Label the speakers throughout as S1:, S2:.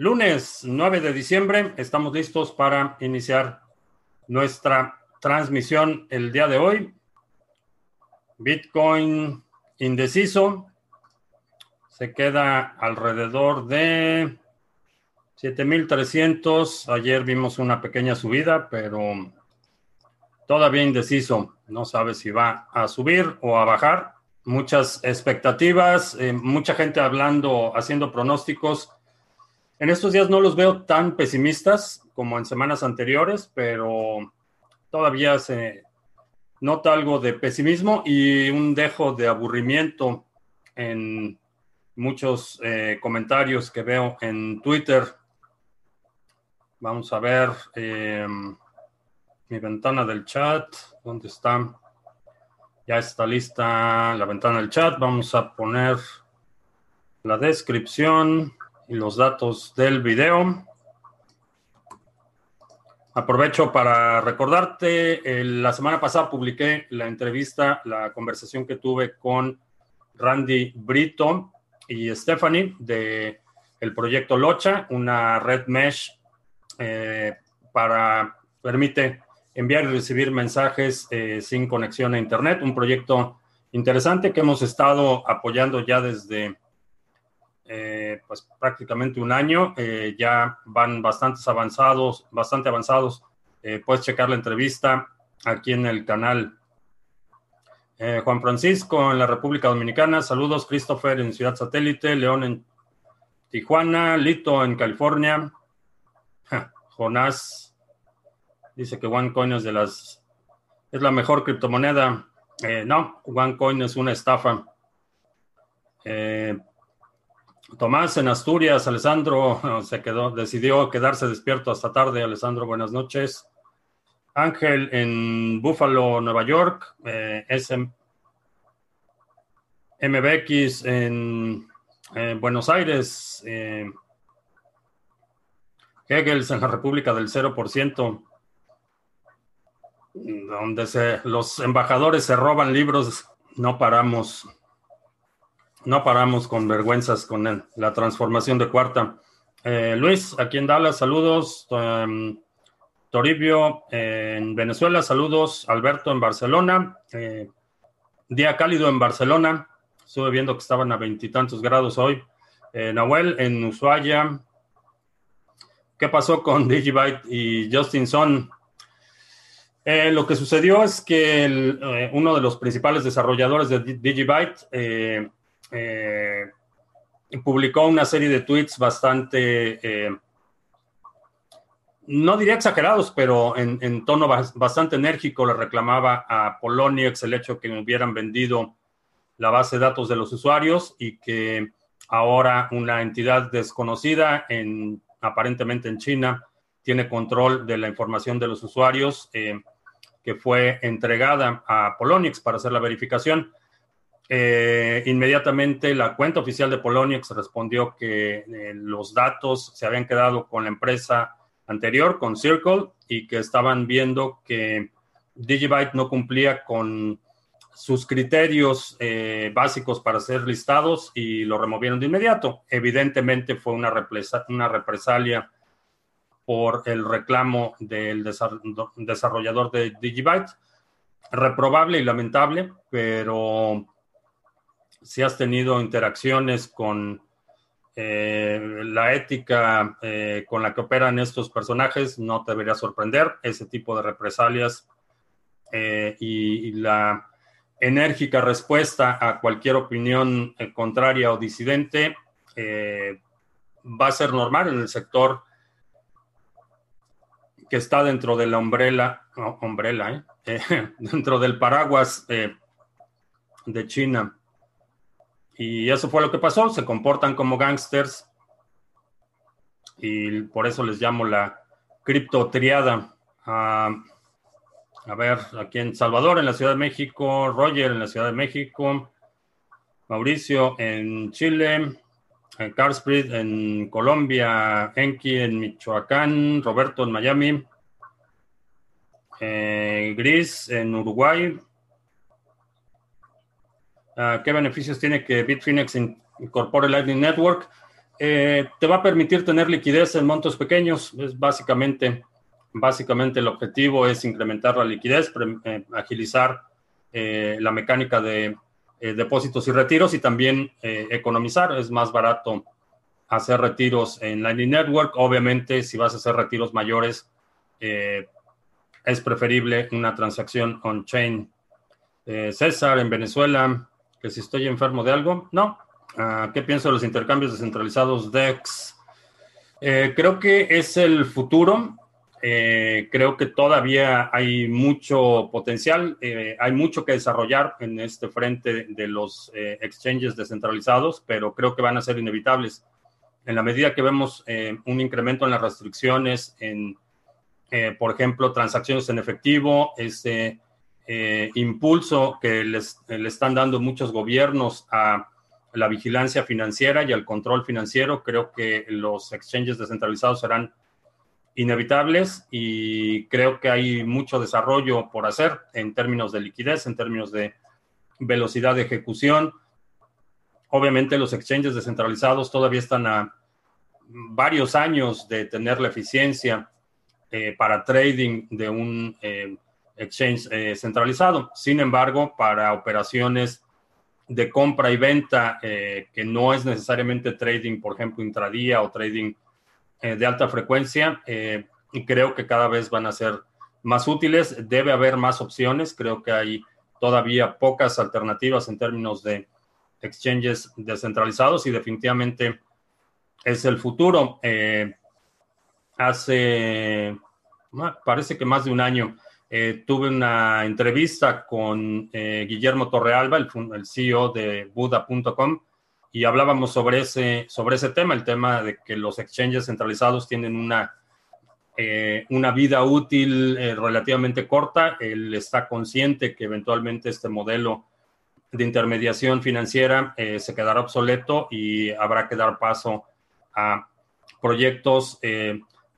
S1: Lunes 9 de diciembre, estamos listos para iniciar nuestra transmisión el día de hoy. Bitcoin indeciso se queda alrededor de 7300. Ayer vimos una pequeña subida, pero todavía indeciso. No sabe si va a subir o a bajar. Muchas expectativas, eh, mucha gente hablando, haciendo pronósticos en estos días no los veo tan pesimistas como en semanas anteriores, pero todavía se nota algo de pesimismo y un dejo de aburrimiento en muchos eh, comentarios que veo en Twitter. Vamos a ver em, mi ventana del chat. ¿Dónde está? Ya está lista la ventana del chat. Vamos a poner la descripción y los datos del video. Aprovecho para recordarte, la semana pasada publiqué la entrevista, la conversación que tuve con Randy Brito y Stephanie de el proyecto Locha, una red mesh eh, para permite enviar y recibir mensajes eh, sin conexión a internet, un proyecto interesante que hemos estado apoyando ya desde eh, pues prácticamente un año, eh, ya van bastantes avanzados, bastante avanzados. Eh, puedes checar la entrevista aquí en el canal. Juan Francisco en la República Dominicana, saludos. Christopher en Ciudad Satélite, León en Tijuana, Lito en California. Jonás dice que OneCoin es de las es la mejor criptomoneda. no, OneCoin es una estafa. Tomás en Asturias, Alessandro se quedó, decidió quedarse despierto hasta tarde. Alessandro, buenas noches. Ángel en Buffalo, Nueva York. Eh, SM, MBX en Buenos Aires. Eh, Hegels en la República del 0%, donde se, los embajadores se roban libros. No paramos. No paramos con vergüenzas con la transformación de cuarta. Eh, Luis, aquí en Dallas, saludos. Em, Toribio en Venezuela, saludos. Alberto en Barcelona. Eh, día cálido en Barcelona. Estuve viendo que estaban a veintitantos grados hoy. Eh, Nahuel en Ushuaia. ¿Qué pasó con Digibyte y Justin Son? lo que sucedió es que uno de los principales desarrolladores de Digibyte eh, publicó una serie de tweets bastante, eh, no diría exagerados, pero en, tono bastante enérgico le reclamaba a Poloniex el hecho que hubieran vendido la base de datos de los usuarios y que ahora una entidad desconocida, en, aparentemente en China, tiene control de la información de los usuarios eh, que fue entregada a Poloniex para hacer la verificación. Eh, inmediatamente la cuenta oficial de Poloniex respondió que eh, los datos se habían quedado con la empresa anterior, con Circle, y que estaban viendo que Digibyte no cumplía con sus criterios eh, básicos para ser listados y lo removieron de inmediato. Evidentemente fue una, una represalia por el reclamo del desarrollador de Digibyte. Reprobable y lamentable, pero si has tenido interacciones con eh, la ética eh, con la que operan estos personajes, no te debería sorprender ese tipo de represalias eh, y, la enérgica respuesta a cualquier opinión contraria o disidente va a ser normal en el sector que está dentro de la umbrella, dentro del paraguas de China. Y eso fue lo que pasó, se comportan como gangsters y por eso les llamo la criptotriada. Ah, a ver, aquí en Salvador, en la Ciudad de México, Roger en la Ciudad de México, Mauricio en Chile, en Carsprit en Colombia, Enki en Michoacán, Roberto en Miami, eh, Gris en Uruguay, Ah, ¿Qué beneficios tiene que Bitfinex incorpore Lightning Network? Eh, te va a permitir tener liquidez en montos pequeños. Es básicamente, básicamente el objetivo es incrementar la liquidez, eh, agilizar eh, la mecánica de depósitos y retiros y también economizar. Es más barato hacer retiros en Lightning Network. Obviamente, si vas a hacer retiros mayores, es preferible una transacción on-chain. César, en Venezuela, que si estoy enfermo de algo, no, Ah, ¿Qué pienso de los intercambios descentralizados DEX? Eh, creo que es el futuro. Eh, creo que todavía hay mucho potencial, eh, hay mucho que desarrollar en este frente de los exchanges descentralizados, pero creo que van a ser inevitables. En la medida que vemos un incremento en las restricciones, en, por ejemplo, transacciones en efectivo, ese impulso que les, le están dando muchos gobiernos a la vigilancia financiera y el control financiero, creo que los exchanges descentralizados serán inevitables y creo que hay mucho desarrollo por hacer en términos de liquidez, en términos de velocidad de ejecución. Obviamente los exchanges descentralizados todavía están a varios años de tener la eficiencia eh, para trading de un eh, exchange eh, centralizado. Sin embargo, para operaciones de compra y venta eh, que no es necesariamente trading, por ejemplo, intradía o trading eh, de alta frecuencia, eh, creo que cada vez van a ser más útiles. Debe haber más opciones. Creo que hay todavía pocas alternativas en términos de exchanges descentralizados y definitivamente es el futuro. hace, parece que más de un año, eh, tuve una entrevista con eh, Guillermo Torrealba, el, el CEO de Buda.com, y hablábamos sobre ese, sobre ese tema, el tema de que los exchanges centralizados tienen una, eh, una vida útil relativamente corta. Él está consciente que eventualmente este modelo de intermediación financiera se quedará obsoleto y habrá que dar paso a proyectos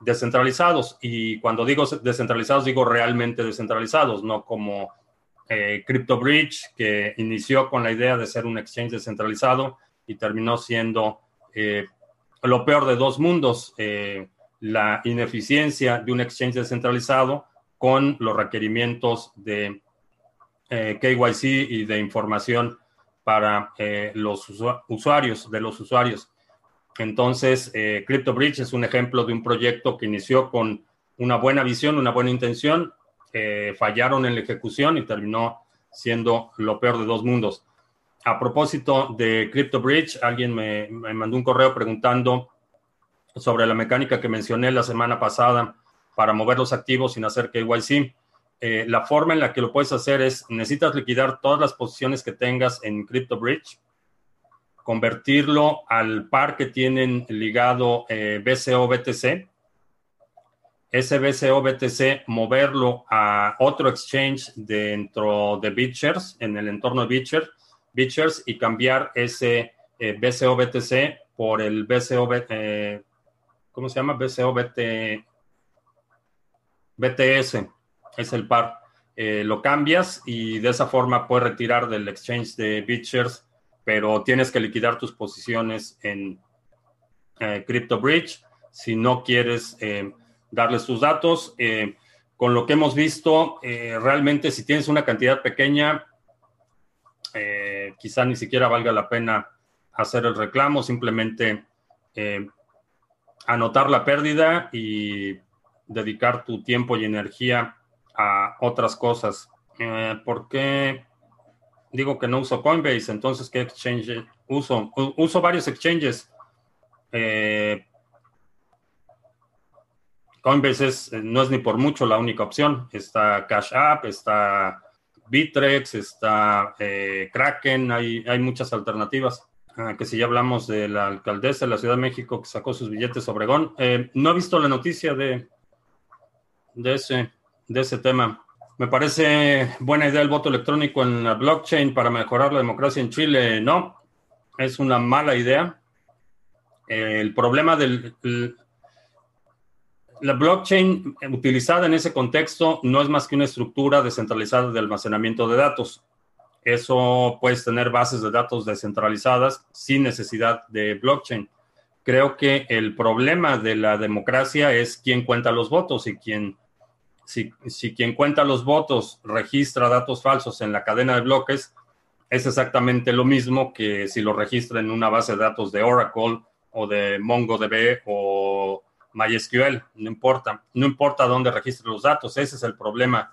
S1: descentralizados. Y cuando digo descentralizados, digo realmente descentralizados, no como eh, CryptoBridge, que inició con la idea de ser un exchange descentralizado y terminó siendo eh, lo peor de dos mundos, eh, la ineficiencia de un exchange descentralizado con los requerimientos de KYC y de información para los usuarios, de los usuarios. Entonces, eh, CryptoBridge es un ejemplo de un proyecto que inició con una buena visión, una buena intención, eh, fallaron en la ejecución y terminó siendo lo peor de dos mundos. A propósito de CryptoBridge, alguien me, mandó un correo preguntando sobre la mecánica que mencioné la semana pasada para mover los activos sin hacer KYC. Eh, la forma en la que lo puedes hacer es, necesitas liquidar todas las posiciones que tengas en CryptoBridge convertirlo al par que tienen ligado eh, BCO BTC. Ese BCO BTC, moverlo a otro exchange dentro de BitShares, en el entorno de BitShares, y cambiar ese eh, BCO BTC por el BCO, eh, ¿cómo se llama? BCO BT, BTS, es el par. Eh, lo cambias y de esa forma puedes retirar del exchange de BitShares pero tienes que liquidar tus posiciones en eh, CryptoBridge si no quieres eh, darles tus datos. Eh, con lo que hemos visto, realmente si tienes una cantidad pequeña, quizá ni siquiera valga la pena hacer el reclamo, simplemente anotar la pérdida y dedicar tu tiempo y energía a otras cosas. ¿Por qué? Digo que no uso Coinbase, entonces, ¿qué exchange uso? uso varios exchanges. Eh, Coinbase no es ni por mucho la única opción. Está Cash App, está Bitrex, está eh, Kraken, hay, hay muchas alternativas. Ah, que si ya hablamos de la alcaldesa de la Ciudad de México que sacó sus billetes Obregón, eh, no he visto la noticia de, de, ese, de ese tema. Me parece buena idea el voto electrónico en la blockchain para mejorar la democracia en Chile. No, es una mala idea. El problema del... la blockchain utilizada en ese contexto no es más que una estructura descentralizada de almacenamiento de datos. Eso puedes tener bases de datos descentralizadas sin necesidad de blockchain. creo que el problema de la democracia es quién cuenta los votos y quién, si, quien cuenta los votos registra datos falsos en la cadena de bloques, es exactamente lo mismo que si lo registra en una base de datos de Oracle o de MongoDB o MySQL, no importa, no importa dónde registre los datos, ese es el problema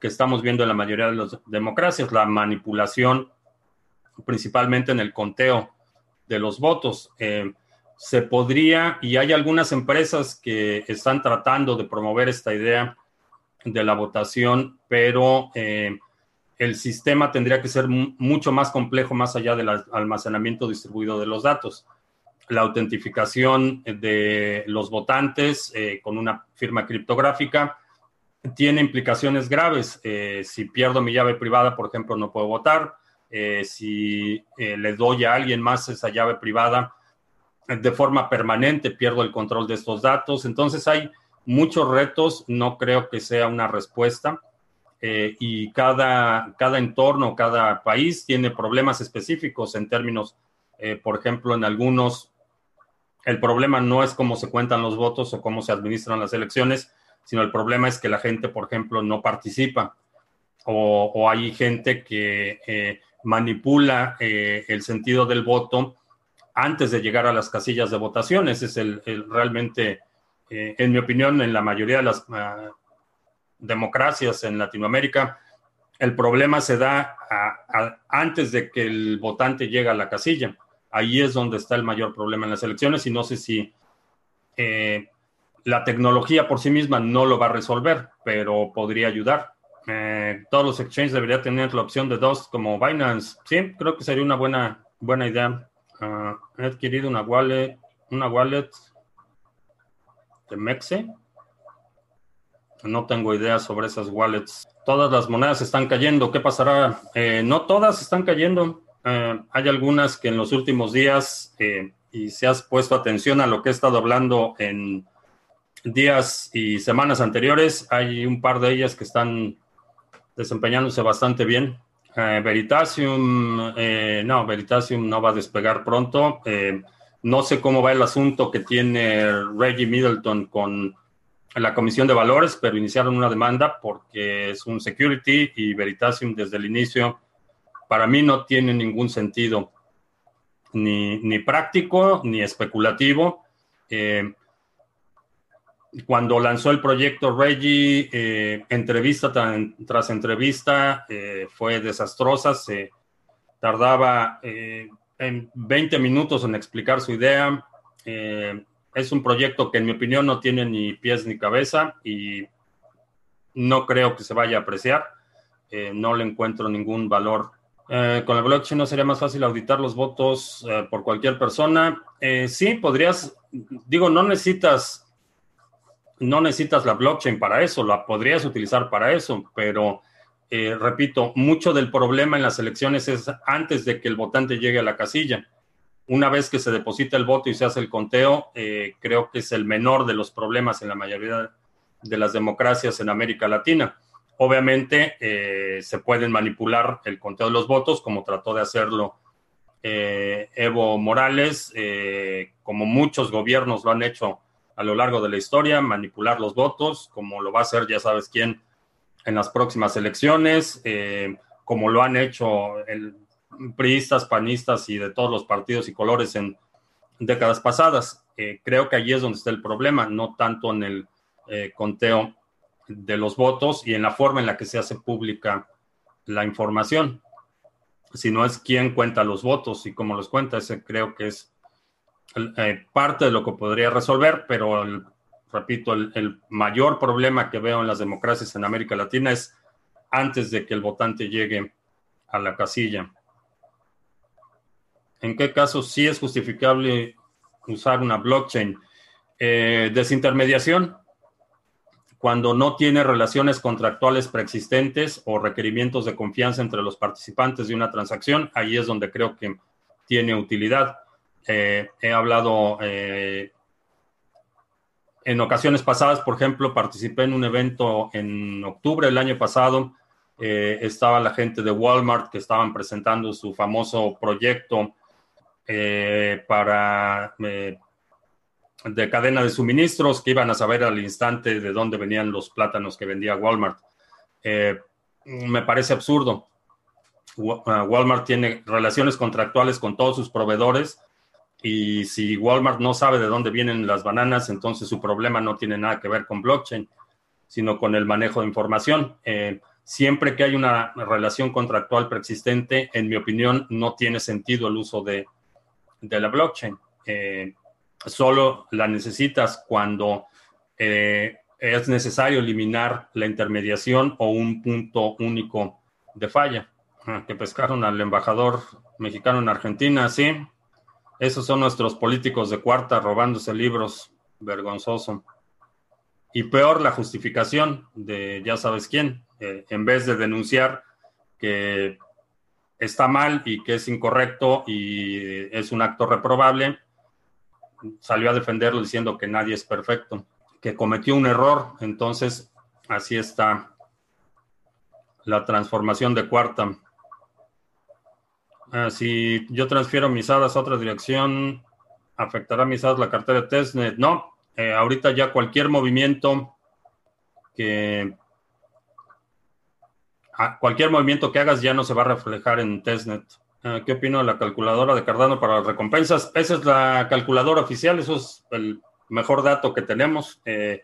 S1: que estamos viendo en la mayoría de las democracias, la manipulación principalmente en el conteo de los votos. Eh, se podría, y hay algunas empresas que están tratando de promover esta idea de la votación, pero eh, el sistema tendría que ser mucho más complejo más allá del almacenamiento distribuido de los datos. La autentificación de los votantes eh, con una firma criptográfica tiene implicaciones graves. Eh, si pierdo mi llave privada, por ejemplo, no puedo votar. Si le doy a alguien más esa llave privada de forma permanente, pierdo el control de estos datos. Entonces hay muchos retos. No creo que sea una respuesta. Eh, y cada, cada entorno, cada país tiene problemas específicos en términos, eh, por ejemplo, en algunos, el problema no es cómo se cuentan los votos o cómo se administran las elecciones, sino el problema es que la gente, por ejemplo, no participa o, hay gente que eh, manipula el sentido del voto antes de llegar a las casillas de votación. Ese es el, realmente, en mi opinión, en la mayoría de las ah, democracias en Latinoamérica, el problema se da antes de que el votante llegue a la casilla. Ahí es donde está el mayor problema en las elecciones y no sé si eh, la tecnología por sí misma no lo va a resolver, pero podría ayudar. Eh, todos los exchanges deberían tener la opción de dos como Binance. Sí, creo que sería una buena, buena idea. Ah, he adquirido una wallet, una wallet de Mexe no tengo idea sobre esas wallets. Todas las monedas están cayendo. ¿Qué pasará? Eh, no todas están cayendo. Eh, hay algunas que en los últimos días, eh, y si has puesto atención a lo que he estado hablando en días y semanas anteriores, hay un par de ellas que están desempeñándose bastante bien. Veritasium, no, Veritasium no va a despegar pronto. No sé cómo va el asunto que tiene Reggie Middleton con la Comisión de Valores, pero iniciaron una demanda porque es un security y Veritasium desde el inicio para mí no tiene ningún sentido ni, práctico ni especulativo. Eh, cuando lanzó el proyecto Reggie, eh, entrevista tras entrevista eh, fue desastrosa, se tardaba en 20 minutos en explicar su idea es un proyecto que en mi opinión no tiene ni pies ni cabeza y no creo que se vaya a apreciar. Eh, no le encuentro ningún valor. Eh, con el blockchain no sería más fácil auditar los votos eh, por cualquier persona. sí, podrías, digo, no necesitas, no necesitas la blockchain para eso, la podrías utilizar para eso, pero repito, mucho del problema en las elecciones es antes de que el votante llegue a la casilla una vez que se deposita el voto y se hace el conteo, eh, creo que es el menor de los problemas en la mayoría de las democracias en América Latina. Obviamente eh, se pueden manipular el conteo de los votos, como trató de hacerlo eh, Evo Morales, como muchos gobiernos lo han hecho a lo largo de la historia, manipular los votos, como lo va a hacer ya sabes quién en las próximas elecciones, como lo han hecho el priistas, panistas y de todos los partidos y colores en décadas pasadas. Eh, creo que allí es donde está el problema, no tanto en el eh, conteo de los votos y en la forma en la que se hace pública la información, sino es quién cuenta los votos y cómo los cuenta. Ese creo que es eh, parte de lo que podría resolver, pero repito, el mayor problema que veo en las democracias en América Latina es antes de que el votante llegue a la casilla. ¿En qué casos sí es justificable usar una blockchain? Eh, desintermediación, cuando no tiene relaciones contractuales preexistentes o requerimientos de confianza entre los participantes de una transacción, ahí es donde creo que tiene utilidad. Eh, he hablado eh, en ocasiones pasadas, por ejemplo, participé en un evento en octubre del año pasado. estaba la gente de Walmart que estaban presentando su famoso proyecto para de cadena de suministros que iban a saber al instante de dónde venían los plátanos que vendía Walmart. me parece absurdo. Walmart tiene relaciones contractuales con todos sus proveedores y si Walmart no sabe de dónde vienen las bananas, entonces su problema no tiene nada que ver con blockchain, sino con el manejo de información. Eh, siempre que hay una relación contractual preexistente, en mi opinión, no tiene sentido el uso de, la blockchain. Eh, solo la necesitas cuando eh, es necesario eliminar la intermediación o un punto único de falla. Ah, que pescaron al embajador mexicano en Argentina, sí. Esos son nuestros políticos de cuarta robándose libros, vergonzoso. Y peor la justificación de ya sabes quién, eh, en vez de denunciar que está mal y que es incorrecto y es un acto reprobable, salió a defenderlo diciendo que nadie es perfecto, que cometió un error. Entonces, así está la transformación de cuarta. Ah, si yo transfiero mis hadas a otra dirección, ¿afectará mis hadas la cartera de testnet? No, eh, ahorita ya cualquier movimiento que ah, cualquier movimiento que hagas ya no se va a reflejar en testnet. Ah, ¿Qué opino de la calculadora de Cardano para las recompensas? Esa es la calculadora oficial, eso es el mejor dato que tenemos. Eh,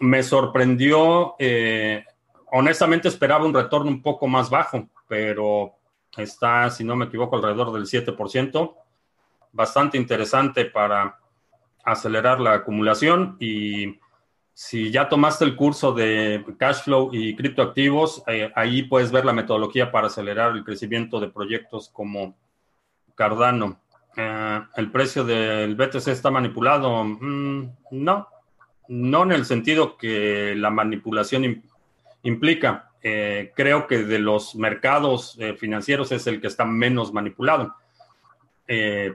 S1: me sorprendió, eh, honestamente esperaba un retorno un poco más bajo, pero está, si no me equivoco, alrededor del 7%. Bastante interesante para acelerar la acumulación y si ya tomaste el curso de cash flow y criptoactivos, eh, ahí puedes ver la metodología para acelerar el crecimiento de proyectos como Cardano. Eh, ¿El precio del BTC está manipulado? Mm, no, no en el sentido que la manipulación implica. Eh, creo que de los mercados eh, financieros es el que está menos manipulado. Eh,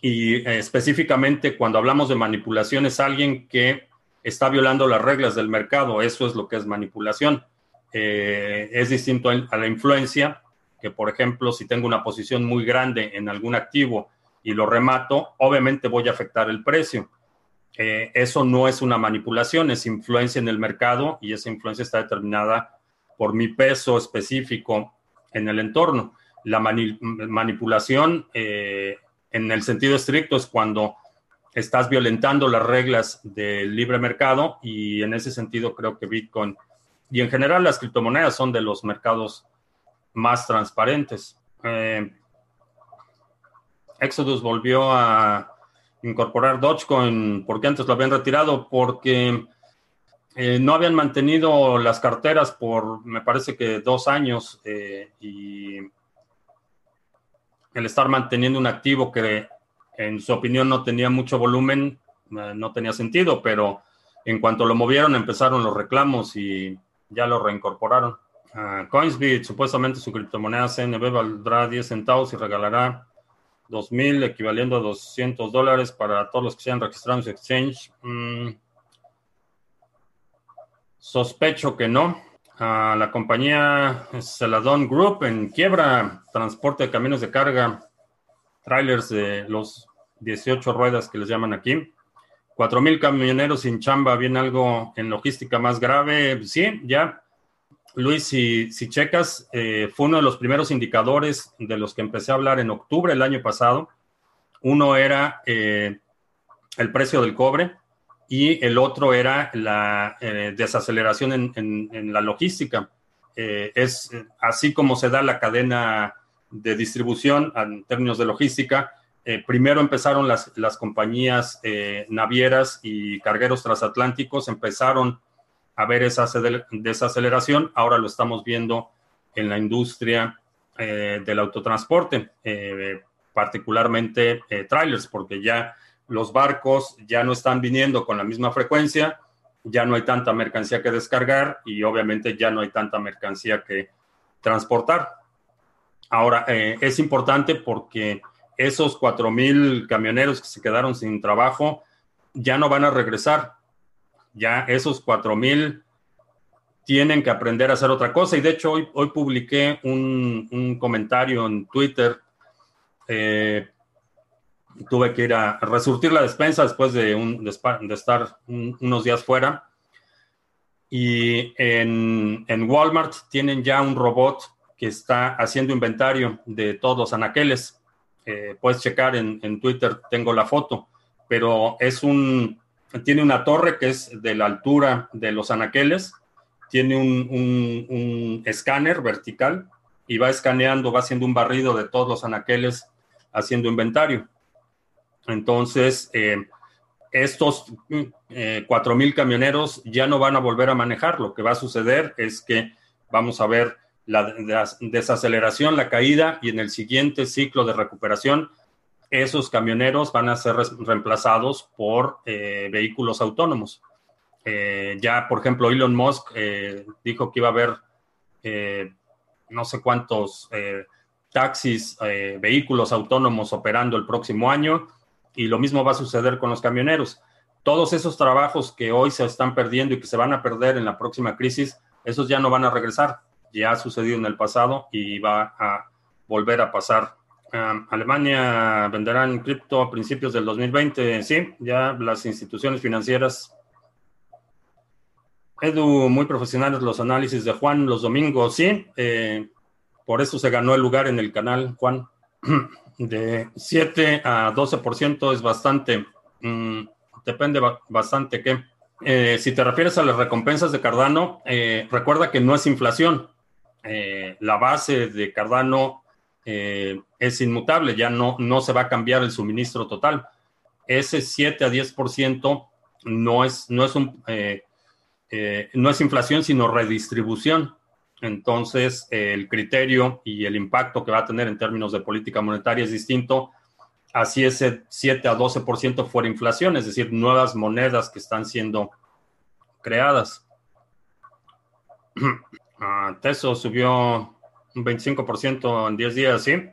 S1: y específicamente cuando hablamos de manipulación es alguien que está violando las reglas del mercado. Eso es lo que es manipulación. es distinto a la influencia, que por ejemplo, si tengo una posición muy grande en algún activo y lo remato, obviamente voy a afectar el precio eh, eso no es una manipulación, es influencia en el mercado y esa influencia está determinada por mi peso específico en el entorno. La manipulación eh, en el sentido estricto es cuando estás violentando las reglas del libre mercado y en ese sentido creo que Bitcoin y en general las criptomonedas son de los mercados más transparentes. Eh, Exodus volvió a incorporar Dogecoin, porque antes lo habían retirado, porque eh, no habían mantenido las carteras por, me parece que dos años, eh, y el estar manteniendo un activo que en su opinión no tenía mucho volumen, eh, no tenía sentido, pero en cuanto lo movieron empezaron los reclamos y ya lo reincorporaron. Uh, Coinsbit, supuestamente su criptomoneda CNB valdrá 10 centavos y regalará 2000 equivaliendo a 200 dólares para todos los que se hayan registrado en exchange. Mm, sospecho que no. la compañía Celadon Group en quiebra, transporte de camiones de carga, trailers de los 18 ruedas que les llaman aquí. 4.000 camioneros sin chamba, ¿viene algo en logística más grave? Sí, ya Luis, si, checas, eh, fue uno de los primeros indicadores de los que empecé a hablar en octubre del año pasado. Uno era eh, el precio del cobre y el otro era la eh, desaceleración en, la logística. es así como se da la cadena de distribución en términos de logística. primero empezaron las, las compañías navieras y cargueros transatlánticos, empezaron a ver esa desaceleración. Ahora lo estamos viendo en la industria eh, del autotransporte, eh, particularmente eh, trailers, porque ya los barcos ya no están viniendo con la misma frecuencia, ya no hay tanta mercancía que descargar y obviamente ya no hay tanta mercancía que transportar. Ahora, es importante porque esos 4.000 camioneros que se quedaron sin trabajo ya no van a regresar ya esos 4000 tienen que aprender a hacer otra cosa. Y de hecho, hoy, hoy publiqué un, comentario en Twitter eh, tuve que ir a resurtir la despensa después de, un, de, estar unos días fuera. Y en, en, Walmart tienen ya un robot que está haciendo inventario de todos los anaqueles. Eh, puedes checar en, en, Twitter, tengo la foto, pero es un, tiene una torre que es de la altura de los anaqueles, tiene un, escáner vertical y va escaneando, va haciendo un barrido de todos los anaqueles haciendo inventario. Entonces, eh, estos eh, 4.000 camioneros ya no van a volver a manejar. Lo que va a suceder es que vamos a ver la desaceleración, la caída y en el siguiente ciclo de recuperación, esos camioneros van a ser reemplazados por eh, vehículos autónomos. Eh, ya, por ejemplo, Elon Musk dijo que iba a haber no sé cuántos taxis, vehículos autónomos operando el próximo año y lo mismo va a suceder con los camioneros. Todos esos trabajos que hoy se están perdiendo y que se van a perder en la próxima crisis, esos ya no van a regresar. Ya ha sucedido en el pasado y va a volver a pasar. Alemania venderá en cripto a principios del 2020. Sí, ya las instituciones financieras. Edu, muy profesionales los análisis de Juan los domingos. Sí, eh, por eso se ganó el lugar en el canal, Juan. de 7 a 12% es bastante, mm, depende bastante qué. Eh, si te refieres a las recompensas de Cardano, eh, recuerda que no es inflación. Eh, la base de Cardano es inmutable, ya no, no se va a cambiar el suministro total. Ese 7 a 10% no es, no, es un, no es inflación, sino redistribución. Entonces, el criterio y el impacto que va a tener en términos de política monetaria es distinto. Así ese 7 a 12% fuera inflación, es decir, nuevas monedas que están siendo creadas. Ah, Teso subió un 25% en 10 días, ¿sí?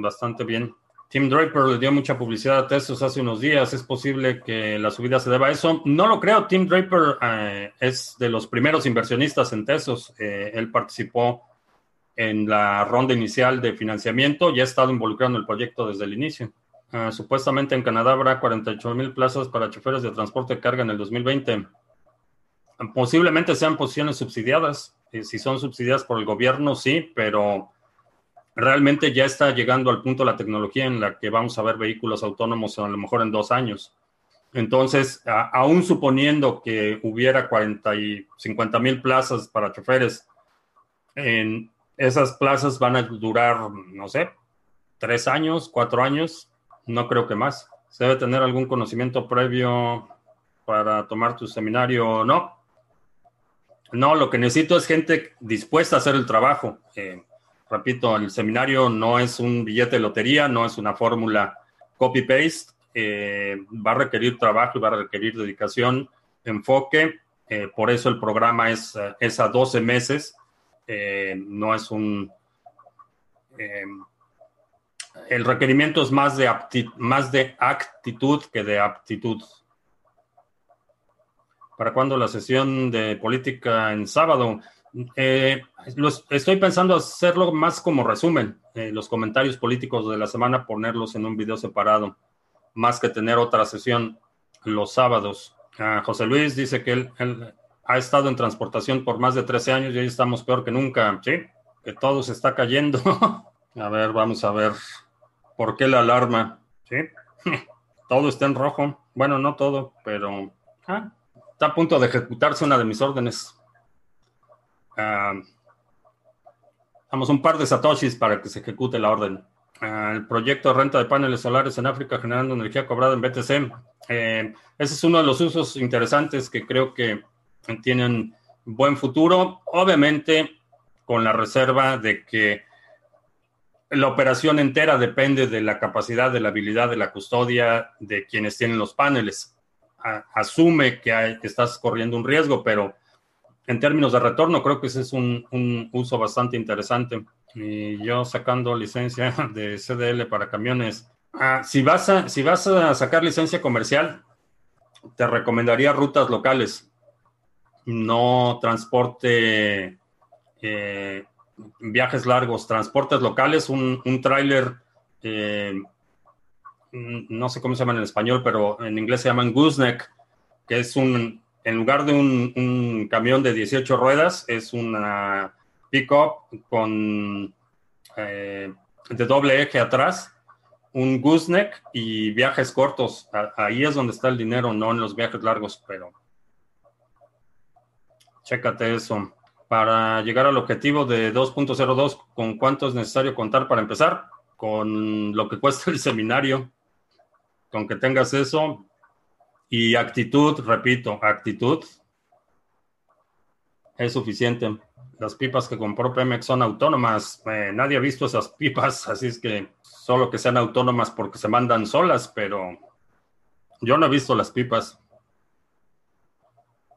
S1: Bastante bien. Tim Draper le dio mucha publicidad a Tesos hace unos días. ¿Es posible que la subida se deba a eso? No lo creo. Tim Draper eh, es de los primeros inversionistas en Tesos. Eh, él participó en la ronda inicial de financiamiento y ha estado involucrado en el proyecto desde el inicio. Ah, supuestamente en Canadá habrá 48 mil plazas para choferes de transporte de carga en el 2020. Posiblemente sean posiciones subsidiadas. Eh, si son subsidiadas por el gobierno, sí, pero realmente ya está llegando al punto la tecnología en la que vamos a ver vehículos autónomos a lo mejor en dos años. Entonces, aún suponiendo que hubiera 40 y 50 mil plazas para choferes, en esas plazas van a durar, no sé, tres años, cuatro años, no creo que más. Se debe tener algún conocimiento previo para tomar tu seminario o no. No, lo que necesito es gente dispuesta a hacer el trabajo. Eh, repito, el seminario no es un billete de lotería, no es una fórmula copy-paste, eh, va a requerir trabajo y va a requerir dedicación, enfoque, eh, por eso el programa es, es a 12 meses, eh, no es un... el requerimiento es más de, más de actitud que de aptitud. ¿Para cuándo la sesión de política en sábado? Eh, estoy pensando hacerlo más como resumen, eh, los comentarios políticos de la semana, ponerlos en un video separado, más que tener otra sesión los sábados. Ah, José Luis dice que él, ha estado en transportación por más de 13 años y hoy estamos peor que nunca. Sí, que todo se está cayendo. a ver, vamos a ver. ¿Por qué la alarma? Sí, todo está en rojo. Bueno, no todo, pero ah, está a punto de ejecutarse una de mis órdenes. Uh, damos un par de satoshis para que se ejecute la orden. Ah, el proyecto de renta de paneles solares en África generando energía cobrada en BTC. Eh, ese es uno de los usos interesantes que creo que tienen buen futuro. Obviamente, con la reserva de que la operación entera depende de la capacidad, de la habilidad, de la custodia de quienes tienen los paneles. asume que estás corriendo un riesgo, pero en términos de retorno, creo que ese es un, uso bastante interesante. Y yo sacando licencia de CDL para camiones. Ah, si, vas a, si vas a sacar licencia comercial, te recomendaría rutas locales, no transporte, eh, viajes largos, transportes locales, un, un tráiler eh, no sé cómo se llaman en español, pero en inglés se llaman gooseneck, que es un, en lugar de un, camión de 18 ruedas, es una pickup con eh, de doble eje atrás, un gooseneck y viajes cortos. Ahí es donde está el dinero, no en los viajes largos, pero chécate eso. Para llegar al objetivo de 2.02, ¿con cuánto es necesario contar para empezar? Con lo que cuesta el seminario. Con que tengas eso, y actitud, repito, actitud es suficiente. Las pipas que compró Pemex son autónomas. Eh, nadie ha visto esas pipas, así es que solo que sean autónomas porque se mandan solas, pero yo no he visto las pipas.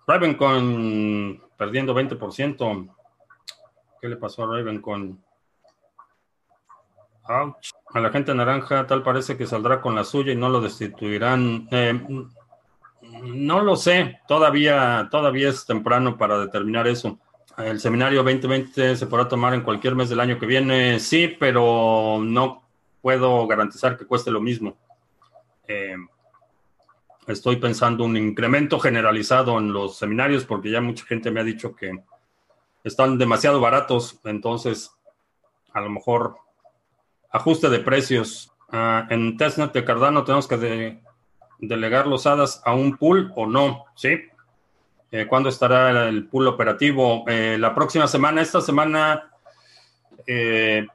S1: Ravencoin perdiendo 20%. ¿Qué le pasó a Ravencoin? Ouch. A la gente naranja tal parece que saldrá con la suya y no lo destituirán. Eh, no lo sé, todavía, todavía es temprano para determinar eso. El seminario 2020 se podrá tomar en cualquier mes del año que viene, sí, pero no puedo garantizar que cueste lo mismo. Eh, estoy pensando un incremento generalizado en los seminarios porque ya mucha gente me ha dicho que están demasiado baratos, entonces a lo mejor ajuste de precios. Ah, en testnet de Cardano tenemos que delegar los hadas a un pool o no, ¿sí? Eh, ¿Cuándo estará el pool operativo? Eh, la próxima semana, esta semana, eh,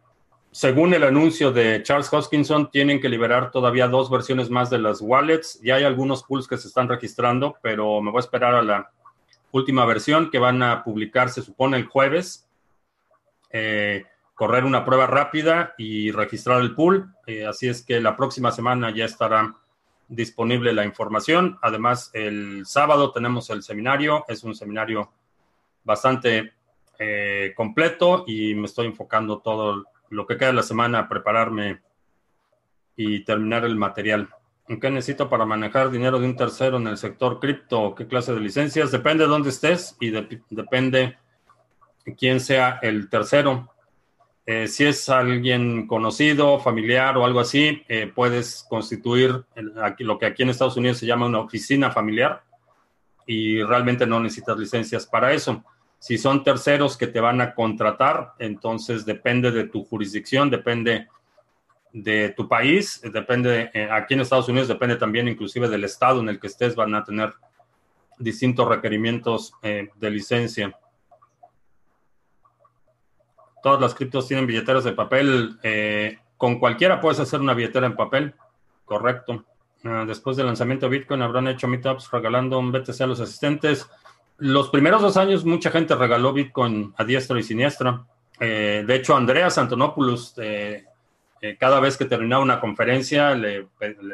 S1: según el anuncio de Charles Hoskinson, tienen que liberar todavía dos versiones más de las wallets. Ya hay algunos pools que se están registrando, pero me voy a esperar a la última versión que van a publicar, se supone, el jueves. correr una prueba rápida y registrar el pool. así es que la próxima semana ya estará disponible la información. Además, el sábado tenemos el seminario. Es un seminario bastante eh, completo y me estoy enfocando todo lo que queda de la semana a prepararme y terminar el material. ¿Qué necesito para manejar dinero de un tercero en el sector cripto? ¿Qué clase de licencias? Depende de dónde estés y depende quién sea el tercero. Eh, si es alguien conocido, familiar o algo así, eh, puedes constituir lo que aquí en Estados Unidos se llama una oficina familiar y realmente no necesitas licencias para eso. Si son terceros que te van a contratar, entonces depende de tu jurisdicción, depende de tu país, depende, eh, aquí en Estados Unidos depende también inclusive del estado en el que estés, van a tener distintos requerimientos de licencia todas las criptos tienen billeteras de papel. Eh, con cualquiera puedes hacer una billetera en papel, correcto. Ah, después del lanzamiento de Bitcoin habrán hecho meetups regalando un BTC a los asistentes. Los primeros dos años mucha gente regaló Bitcoin a diestra y siniestra. Eh, de hecho, Andreas Antonopoulos, eh, cada vez que terminaba una conferencia, le,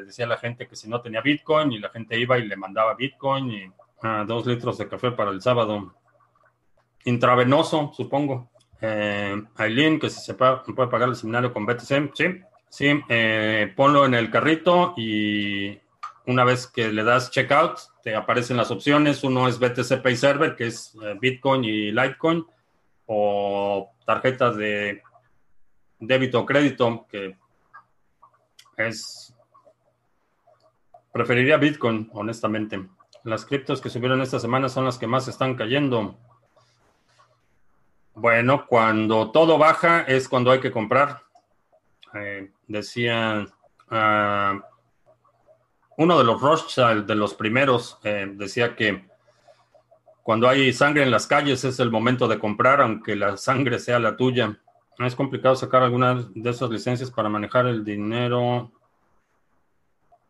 S1: decía a la gente que si no tenía Bitcoin y la gente iba y le mandaba Bitcoin y ah, dos litros de café para el sábado. Intravenoso, supongo. Eh, Aileen, que se puede pagar el seminario con BTC, sí, sí, eh, ponlo en el carrito y una vez que le das checkout, te aparecen las opciones. Uno es BTC Pay Server, que es eh, Bitcoin y Litecoin, o tarjetas de débito o crédito, que es... Preferiría Bitcoin, honestamente. Las criptos que subieron esta semana son las que más están cayendo. Bueno, cuando todo baja es cuando hay que comprar. Eh, decía ah, uno de los Rothschild, de los primeros, eh, decía que cuando hay sangre en las calles es el momento de comprar, aunque la sangre sea la tuya. Es complicado sacar alguna de esas licencias para manejar el dinero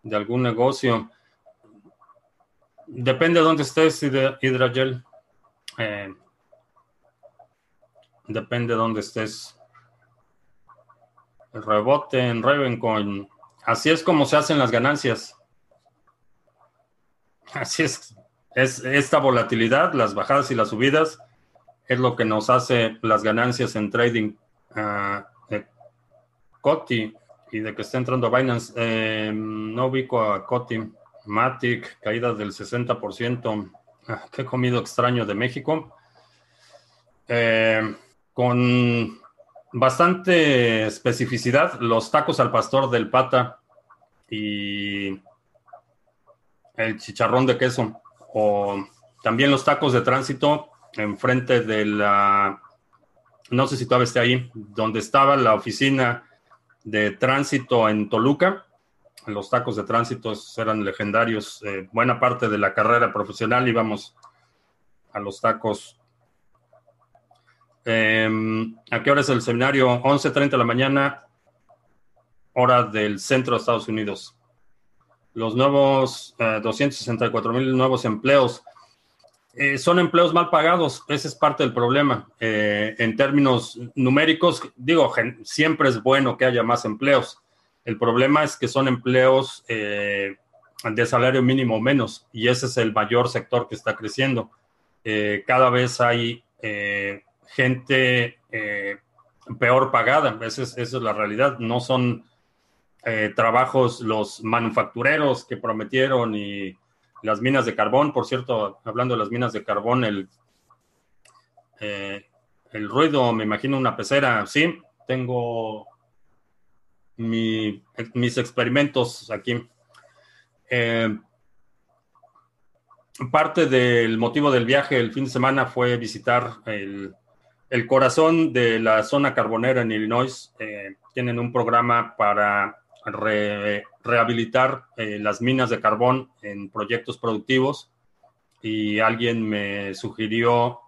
S1: de algún negocio. Depende de dónde estés, Hidragel. Eh, Depende de dónde estés. El rebote en Ravencoin. Así es como se hacen las ganancias. Así es. Es esta volatilidad, las bajadas y las subidas, es lo que nos hace las ganancias en trading. De Coti y de que esté entrando Binance. Eh, no ubico a Coti. Matic, caídas del 60%. Ah, qué comido extraño de México. Eh, con bastante especificidad. Los tacos al pastor del pata y el chicharrón de queso. O también los tacos de tránsito enfrente de la, no sé si todavía está ahí, donde estaba la oficina de tránsito en Toluca. Los tacos de tránsito eran legendarios. Eh, buena parte de la carrera profesional íbamos a los tacos. Em, ¿A qué hora es el seminario? 11.30 de la mañana, hora del centro de Estados Unidos. Los nuevos 264 eh, mil nuevos empleos eh, son empleos mal pagados. Ese es parte del problema. Eh, en términos numéricos, digo, siempre es bueno que haya más empleos. El problema es que son empleos de salario mínimo menos y ese es el mayor sector que está creciendo. cada vez hay gente peor pagada. Esa es, la realidad. No son eh, trabajos los manufactureros que prometieron y las minas de carbón. Por cierto, hablando de las minas de carbón, el, eh, el ruido, me imagino una pecera. Sí, tengo mis experimentos aquí. Eh, parte del motivo del viaje el fin de semana fue visitar el, el corazón de la zona carbonera en Illinois. tienen un programa para rehabilitar eh, las minas de carbón en proyectos productivos y alguien me sugirió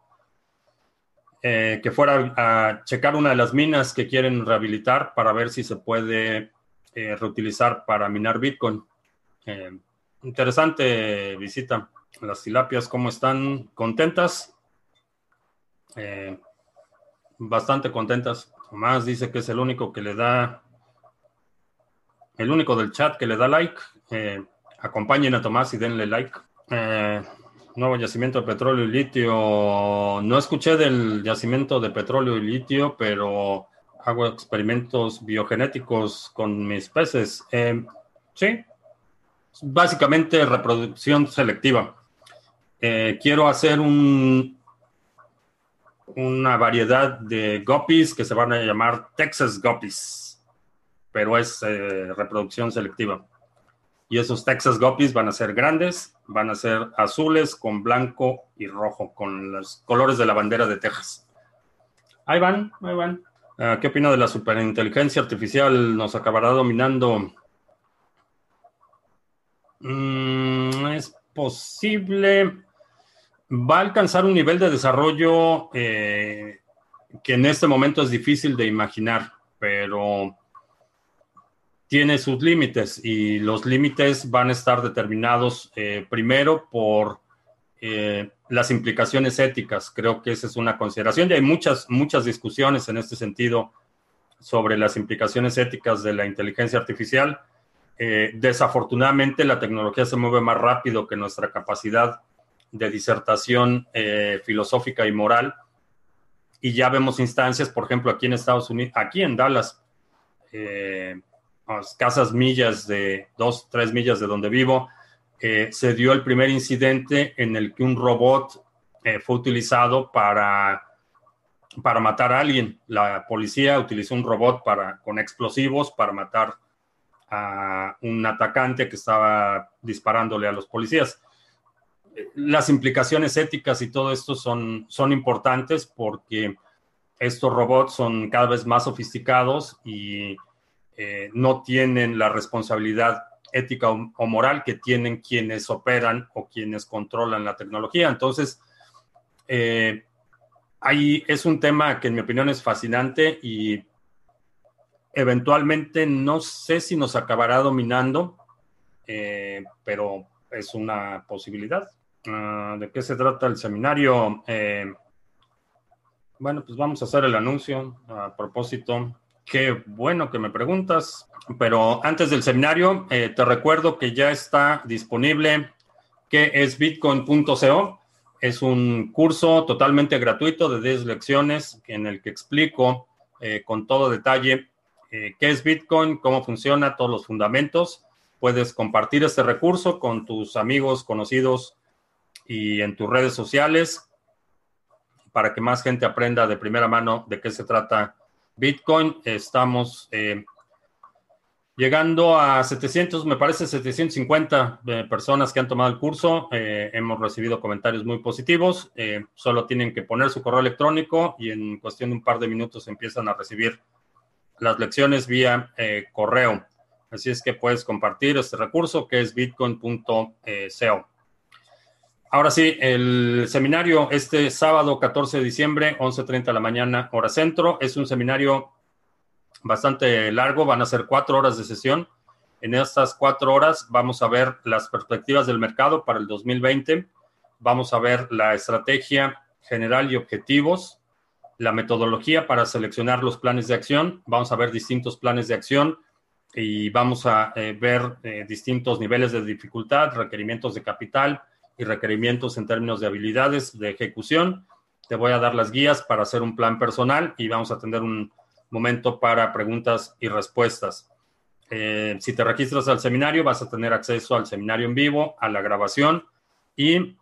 S1: eh, que fuera a checar una de las minas que quieren rehabilitar para ver si se puede eh, reutilizar para minar Bitcoin. interesante visita. Las tilapias, ¿cómo están? ¿Contentas? Bastante contentas. Tomás dice que es el único que le da el único del chat que le da like. Eh, acompañen a Tomás y denle like. Eh, nuevo yacimiento de petróleo y litio. No escuché del yacimiento de petróleo y litio, pero hago experimentos biogenéticos con mis peces. Eh, sí, básicamente reproducción selectiva. quiero hacer un, una variedad de guppies que se van a llamar Texas Guppies pero es eh, reproducción selectiva. Y esos Texas Guppies van a ser grandes, van a ser azules con blanco y rojo, con los colores de la bandera de Texas. Ahí van, ahí van. Ah, ¿Qué opina de la superinteligencia artificial? ¿Nos acabará dominando? Mm, es posible. Va a alcanzar un nivel de desarrollo eh, que en este momento es difícil de imaginar, pero tiene sus límites y los límites van a estar determinados eh, primero por eh, las implicaciones éticas. Creo que esa es una consideración y hay muchas, muchas discusiones en este sentido sobre las implicaciones éticas de la inteligencia artificial. Desafortunadamente la tecnología se mueve más rápido que nuestra capacidad de disertación filosófica y moral. Y ya vemos instancias, por ejemplo, aquí en Estados Unidos, aquí en Dallas, escasas millas de dos, tres millas de donde vivo, eh, se dio el primer incidente en el que un robot eh, fue utilizado para, para matar a alguien. La policía utilizó un robot para, con explosivos para matar a un atacante que estaba disparándole a los policías. Las implicaciones éticas y todo esto son, son importantes porque estos robots son cada vez más sofisticados y eh, no tienen la responsabilidad ética o, moral que tienen quienes operan o quienes controlan la tecnología. Entonces, eh, ahí es un tema que en mi opinión es fascinante y eventualmente no sé si nos acabará dominando, eh, pero es una posibilidad. Ah, ¿De qué se trata el seminario? bueno, pues vamos a hacer el anuncio a propósito. Qué bueno que me preguntas, pero antes del seminario, eh, te recuerdo que ya está disponible que es bitcoin.co. Es un curso totalmente gratuito de 10 lecciones en el que explico eh, con todo detalle eh, qué es Bitcoin, cómo funciona, todos los fundamentos. Puedes compartir este recurso con tus amigos, conocidos y en tus redes sociales para que más gente aprenda de primera mano de qué se trata Bitcoin. Estamos eh, llegando a 700, me parece 750 eh, personas que han tomado el curso. Eh, hemos recibido comentarios muy positivos. solo tienen que poner su correo electrónico y en cuestión de un par de minutos empiezan a recibir las lecciones vía correo. Así es que puedes compartir este recurso que es bitcoin.co. Ahora sí, el seminario este sábado 14 de diciembre, 11.30 de la mañana, hora centro, es un seminario bastante largo, van a ser cuatro horas de sesión. En estas cuatro horas vamos a ver las perspectivas del mercado para el 2020, vamos a ver la estrategia general y objetivos, la metodología para seleccionar los planes de acción, vamos a ver distintos planes de acción y vamos a eh, ver eh, distintos niveles de dificultad, requerimientos de capital, y requerimientos en términos de habilidades de ejecución. Te voy a dar las guías para hacer un plan personal y vamos a tener un momento para preguntas y respuestas. Eh, si te registras al seminario, vas a tener acceso al seminario en vivo, a la grabación y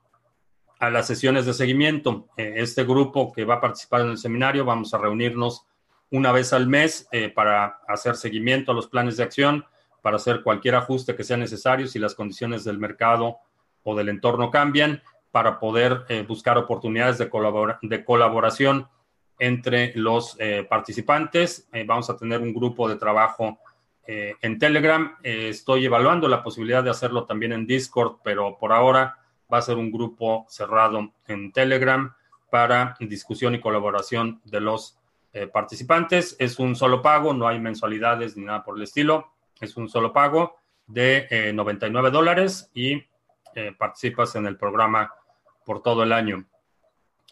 S1: a las sesiones de seguimiento. Eh, este grupo que va a participar en el seminario, vamos a reunirnos una vez al mes eh, para hacer seguimiento a los planes de acción, para hacer cualquier ajuste que sea necesario si las condiciones del mercado o del entorno cambian para poder eh, buscar oportunidades de, colaboración entre los eh, participantes. Eh, vamos a tener un grupo de trabajo en Telegram. estoy evaluando la posibilidad de hacerlo también en Discord, pero por ahora va a ser un grupo cerrado en Telegram para discusión y colaboración de los participantes. Es un solo pago, no hay mensualidades ni nada por el estilo. Es un solo pago de 99 dólares y eh, participas en el programa por todo el año.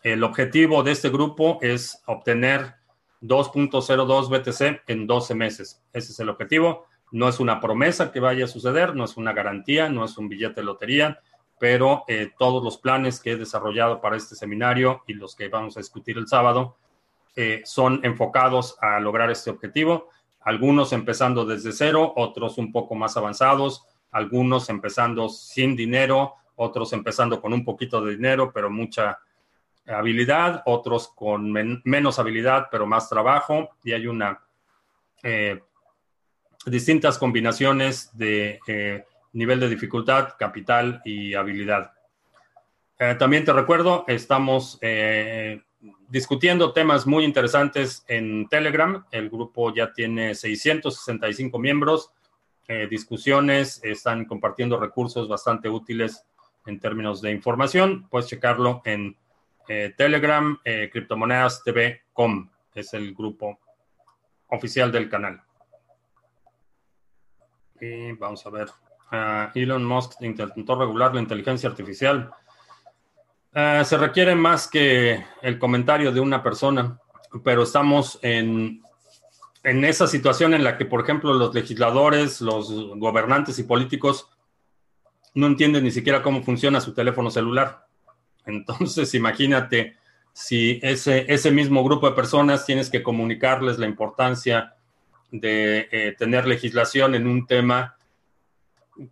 S1: El objetivo de este grupo es obtener 2.02 BTC en 12 meses. Ese es el objetivo. No es una promesa que vaya a suceder, no es una garantía, no es un billete de lotería, pero eh, todos los planes que he desarrollado para este seminario y los que vamos a discutir el sábado eh, son enfocados a lograr este objetivo. Algunos empezando desde cero, otros un poco más avanzados, algunos empezando sin dinero, otros empezando con un poquito de dinero, pero mucha habilidad, otros con menos habilidad, pero más trabajo, y hay una eh, distintas combinaciones de eh, nivel de dificultad, capital y habilidad. Eh, también te recuerdo, estamos discutiendo temas muy interesantes en Telegram. El grupo ya tiene 665 miembros eh, discusiones, están compartiendo recursos bastante útiles en términos de información. Puedes checarlo en eh, Telegram, eh, criptomonedastv.com, es el grupo oficial del canal. Y vamos a ver. Ah, Elon Musk intentó regular la inteligencia artificial. Ah, se requiere más que el comentario de una persona, pero estamos en en esa situación en la que, por ejemplo, los legisladores, los gobernantes y políticos no entienden ni siquiera cómo funciona su teléfono celular. Entonces, imagínate si ese, ese mismo grupo de personas tienes que comunicarles la importancia de eh, tener legislación en un tema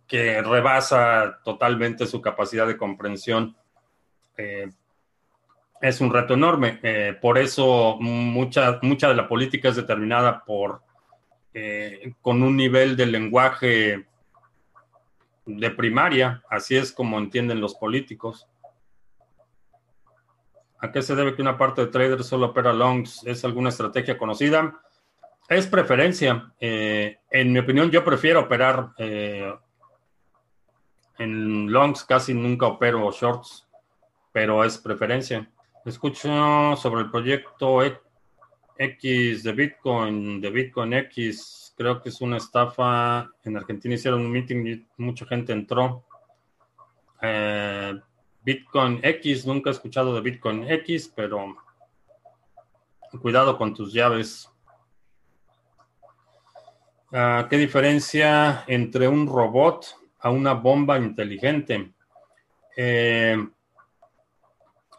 S1: que rebasa totalmente su capacidad de comprensión. Eh, es un reto enorme. Eh, por eso mucha, mucha de la política es determinada por eh, con un nivel de lenguaje de primaria. Así es como entienden los políticos. ¿A qué se debe que una parte de traders solo opera longs? ¿Es alguna estrategia conocida? Es preferencia. Eh, en mi opinión, yo prefiero operar en longs, casi nunca opero shorts, pero es preferencia. Escucho sobre el proyecto X de Bitcoin, de Bitcoin X. Creo que es una estafa. En Argentina hicieron un meeting y mucha gente entró. Eh, Bitcoin X, nunca he escuchado de Bitcoin X, pero cuidado con tus llaves. Ah, ¿Qué diferencia entre un robot a una bomba inteligente? Eh,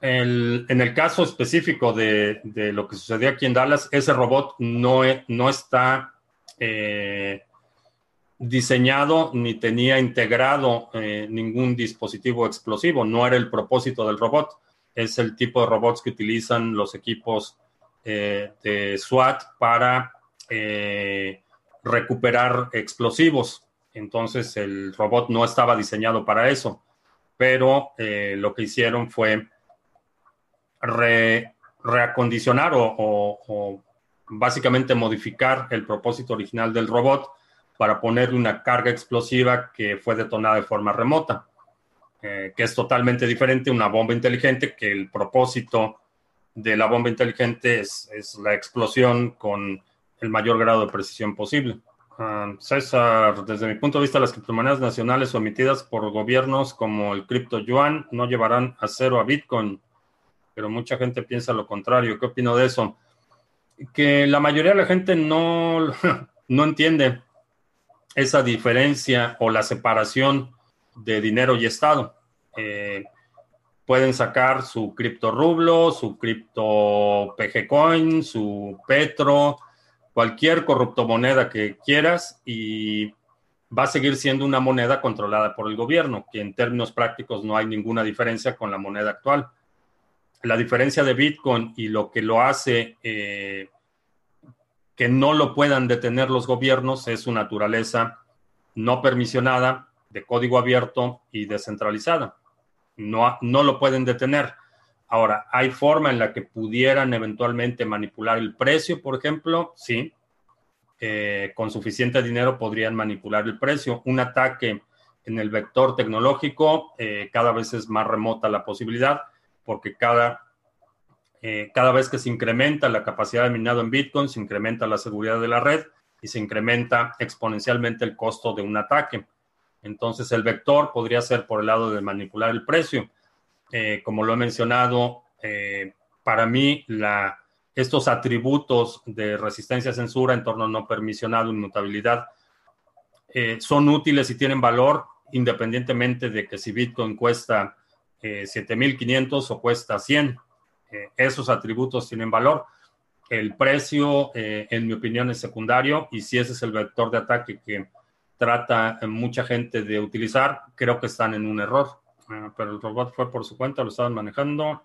S1: en el caso específico de, lo que sucedió aquí en Dallas, ese robot no, e, está eh, diseñado ni tenía integrado eh, ningún dispositivo explosivo. No era el propósito del robot. Es el tipo de robots que utilizan los equipos de SWAT para recuperar explosivos. Entonces el robot no estaba diseñado para eso, pero lo que hicieron fue reacondicionar o, básicamente modificar el propósito original del robot para ponerle una carga explosiva que fue detonada de forma remota, eh, que es totalmente diferente a una bomba inteligente, que el propósito de la bomba inteligente es, la explosión con el mayor grado de precisión posible. Ah, César, desde mi punto de vista, las criptomonedas nacionales omitidas por gobiernos como el cripto yuan no llevarán a cero a Bitcoin pero mucha gente piensa lo contrario. ¿Qué opino de eso? Que la mayoría de la gente no, no entiende esa diferencia o la separación de dinero y Estado. Eh, pueden sacar su cripto rublo, su cripto PG coin, su petro, cualquier corruptomoneda que quieras y va a seguir siendo una moneda controlada por el gobierno, que en términos prácticos no hay ninguna diferencia con la moneda actual la diferencia de Bitcoin y lo que lo hace eh, que no lo puedan detener los gobiernos es su naturaleza no permisionada, de código abierto y descentralizada. No, no lo pueden detener. Ahora, ¿hay forma en la que pudieran eventualmente manipular el precio, por ejemplo? Sí. Eh, con suficiente dinero podrían manipular el precio. Un ataque en el vector tecnológico eh, cada vez es más remota la posibilidad porque cada, eh, cada vez que se incrementa la capacidad de minado en Bitcoin, se incrementa la seguridad de la red y se incrementa exponencialmente el costo de un ataque. Entonces, el vector podría ser por el lado de manipular el precio. Eh, como lo he mencionado, eh, para mí estos atributos de resistencia a censura, entorno no permisionado, inmutabilidad, son útiles y tienen valor independientemente de que si Bitcoin cuesta 7.500 o cuesta 100. Eh, esos atributos tienen valor. El precio, eh, en mi opinión, es secundario y si ese es el vector de ataque que trata mucha gente de utilizar, creo que están en un error. Ah, pero el robot fue por su cuenta, lo estaban manejando.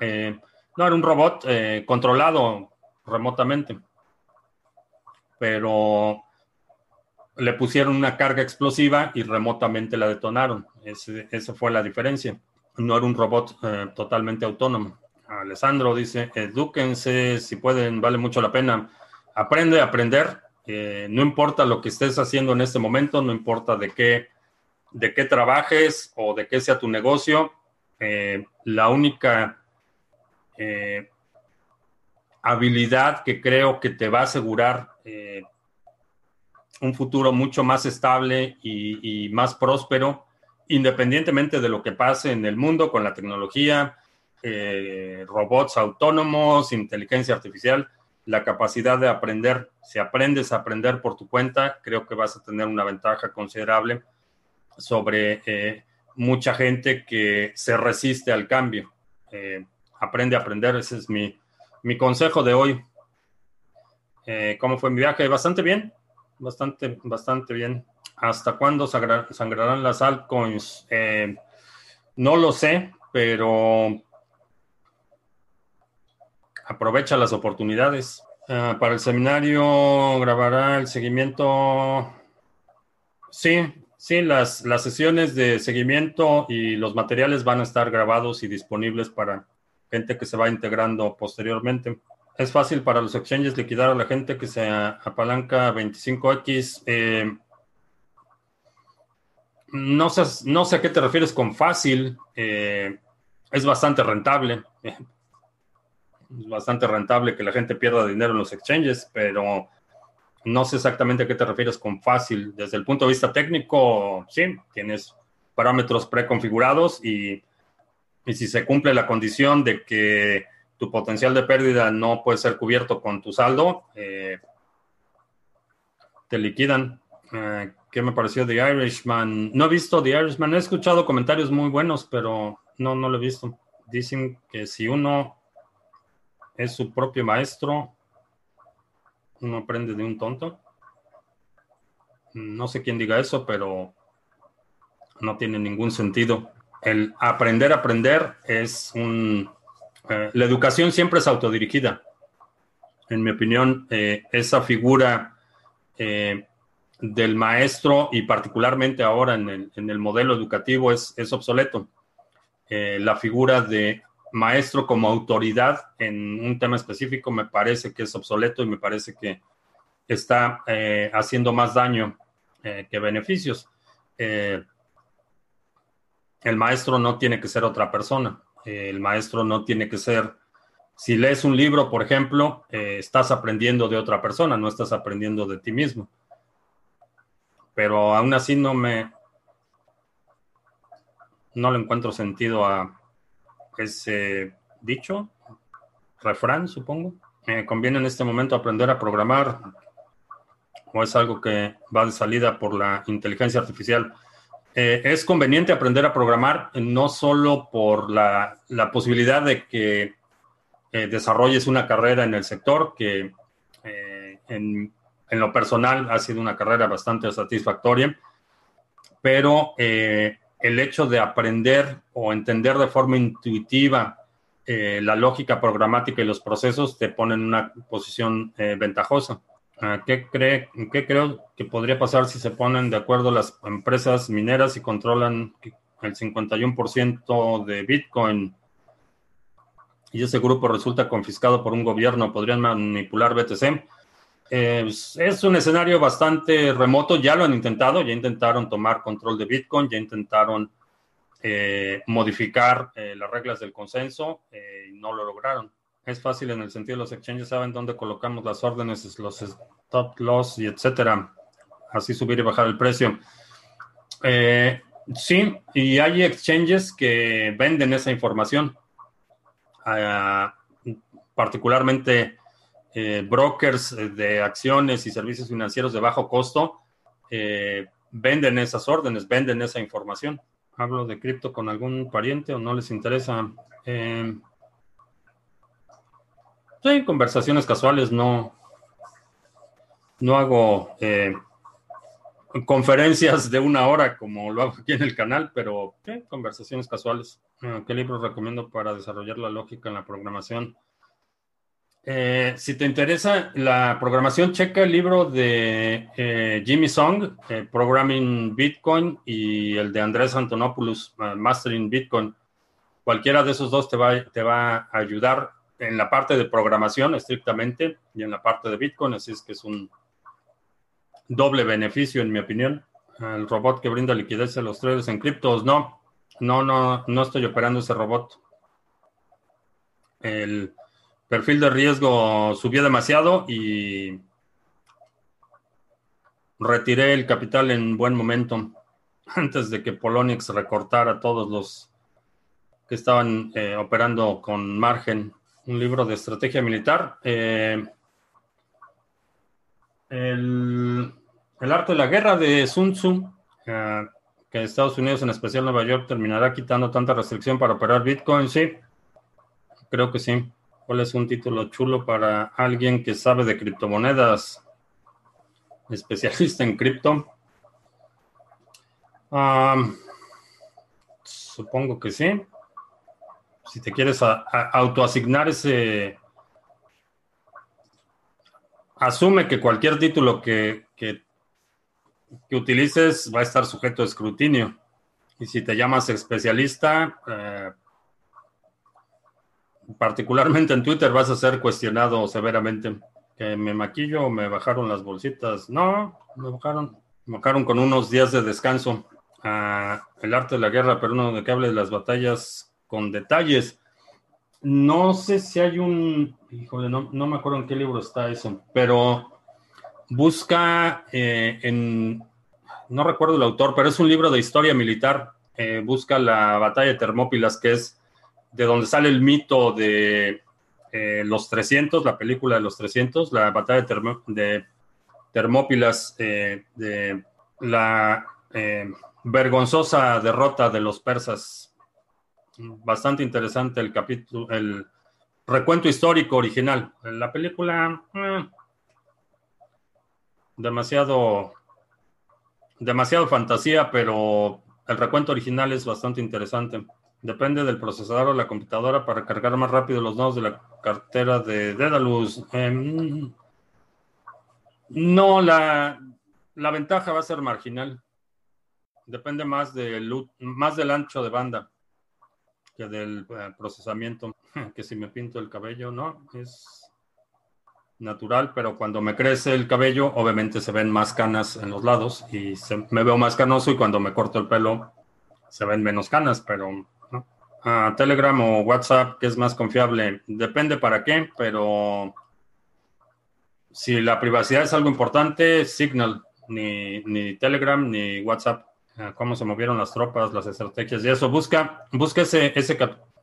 S1: Eh, no, era un robot controlado remotamente, pero le pusieron una carga explosiva y remotamente la detonaron. esa fue la diferencia no era un robot eh, totalmente autónomo. Alessandro dice, edúquense, si pueden, vale mucho la pena. Aprende a aprender, eh, no importa lo que estés haciendo en este momento, no importa de qué, de qué trabajes o de qué sea tu negocio, eh, la única habilidad que creo que te va a asegurar un futuro mucho más estable y más próspero independientemente de lo que pase en el mundo con la tecnología, eh, robots autónomos, inteligencia artificial, la capacidad de aprender, si aprendes a aprender por tu cuenta, creo que vas a tener una ventaja considerable sobre eh, mucha gente que se resiste al cambio. Eh, aprende a aprender, ese es mi, mi consejo de hoy. ¿Cómo fue mi viaje? Bastante bien, bastante, bastante bien. ¿Hasta cuándo sangrarán las altcoins? Eh, no lo sé, pero aprovecha las oportunidades. Ah, para el seminario grabará el seguimiento. Sí, sí, las, las sesiones de seguimiento y los materiales van a estar grabados y disponibles para gente que se va integrando posteriormente. Es fácil para los exchanges liquidar a la gente que se apalanca 25X. Eh, no sé, no sé a qué te refieres con fácil. Eh, es bastante rentable. Es bastante rentable que la gente pierda dinero en los exchanges, pero no sé exactamente a qué te refieres con fácil. Desde el punto de vista técnico, sí, tienes parámetros preconfigurados y, y si se cumple la condición de que tu potencial de pérdida no puede ser cubierto con tu saldo, eh, te liquidan. Eh, ¿Qué me pareció The Irishman? No he visto The Irishman, he escuchado comentarios muy buenos, pero no, no lo he visto. Dicen que si uno es su propio maestro, uno aprende de un tonto. No sé quién diga eso, pero no tiene ningún sentido. El aprender aprender es un... Eh, la educación siempre es autodirigida. en mi opinión, esa figura del maestro y particularmente ahora en el, modelo educativo es, es obsoleto. la figura de maestro como autoridad en un tema específico me parece que es obsoleto y me parece que está eh, haciendo más daño eh, que beneficios. Eh, el maestro no tiene que ser otra persona. el maestro no tiene que ser, si lees un libro, por ejemplo, estás aprendiendo de otra persona, no estás aprendiendo de ti mismo. Pero aún así no me, no le encuentro sentido a ese dicho, refrán, supongo. Me conviene en este momento aprender a programar o es algo que va de salida por la inteligencia artificial. Eh, es conveniente aprender a programar no solo por la, posibilidad de que eh, desarrolles una carrera en el sector, que eh, en, en, lo personal ha sido una carrera bastante satisfactoria, pero el hecho de aprender o entender de forma intuitiva eh, la lógica programática y los procesos te pone en una posición eh, ventajosa. Ah, ¿Qué, cree, ¿Qué creo que podría pasar si se ponen de acuerdo las empresas mineras y controlan el 51% de Bitcoin y ese grupo resulta confiscado por un gobierno? ¿Podrían manipular BTC? Es un escenario bastante remoto, ya lo han intentado, ya intentaron tomar control de Bitcoin, ya intentaron eh, modificar eh, las reglas del consenso eh, y no lo lograron. Es fácil en el sentido de los exchanges saben dónde colocamos las órdenes, los stop loss y etcétera. Así subir y bajar el precio. sí, y hay exchanges que venden esa información. Ah, particularmente eh, brokers eh, de acciones y servicios financieros de bajo costo eh, venden esas órdenes, venden esa información. Hablo de cripto con algún pariente o no les interesa. Eh, sí, conversaciones casuales, no, no hago conferencias de una hora como lo hago aquí en el canal, pero conversaciones casuales. ¿Qué libros recomiendo para desarrollar la lógica en la programación? Eh, si te interesa la programación, checa el libro de eh, Jimmy Song, eh, Programming Bitcoin, y el de Andrés Antonopoulos, Mastering Bitcoin. Cualquiera de esos dos te va, te va a ayudar en la parte de programación estrictamente y en la parte de Bitcoin, así es que es un doble beneficio, en mi opinión. El robot que brinda liquidez a los traders en criptos, no, no, no, no estoy operando ese robot. El perfil de riesgo subió demasiado y retiré el capital en buen momento antes de que Poloniex recortara todos los que estaban eh, operando con margen. Un libro de estrategia militar. Eh, el, arte de la guerra de Sun Tzu, eh, que Estados Unidos, en especial Nueva York, terminará quitando tanta restricción para operar Bitcoin. Sí, creo que sí. ¿Cuál es un título chulo para alguien que sabe de criptomonedas? Especialista en cripto. supongo que sí. Si te quieres autoasignar ese... Asume que cualquier título que, que, utilices va a estar sujeto a escrutinio. Y si te llamas especialista, eh, particularmente en Twitter vas a ser cuestionado severamente. Que me maquillo me bajaron las bolsitas. No, me bajaron. Me bajaron con unos días de descanso. Ah, el arte de la guerra, pero uno de que hable de las batallas con detalles. No sé si hay un, híjole, no, me acuerdo en qué libro está eso, pero busca eh, en, no recuerdo el autor, pero es un libro de historia militar. Eh, busca la batalla de Termópilas, que es de donde sale el mito de eh, los 300, la película de los 300, la batalla de, Termópilas, eh, de la eh, vergonzosa derrota de los persas. Bastante interesante el capítulo, el recuento histórico original. La película, demasiado, demasiado fantasía, pero el recuento original es bastante interesante. Depende del procesador o la computadora para cargar más rápido los nodos de la cartera de Dedalus. Em, no, la, la, ventaja va a ser marginal. Depende más, del más del ancho de banda que del eh, procesamiento. Que si me pinto el cabello, no, es natural, pero cuando me crece el cabello, obviamente se ven más canas en los lados y me veo más canoso y cuando me corto el pelo se ven menos canas, pero Telegram o WhatsApp, que es más confiable? Depende para qué, pero si la privacidad es algo importante, Signal, ni, ni Telegram ni WhatsApp. cómo se movieron las tropas, las estrategias y eso. Busca, busca ese, ese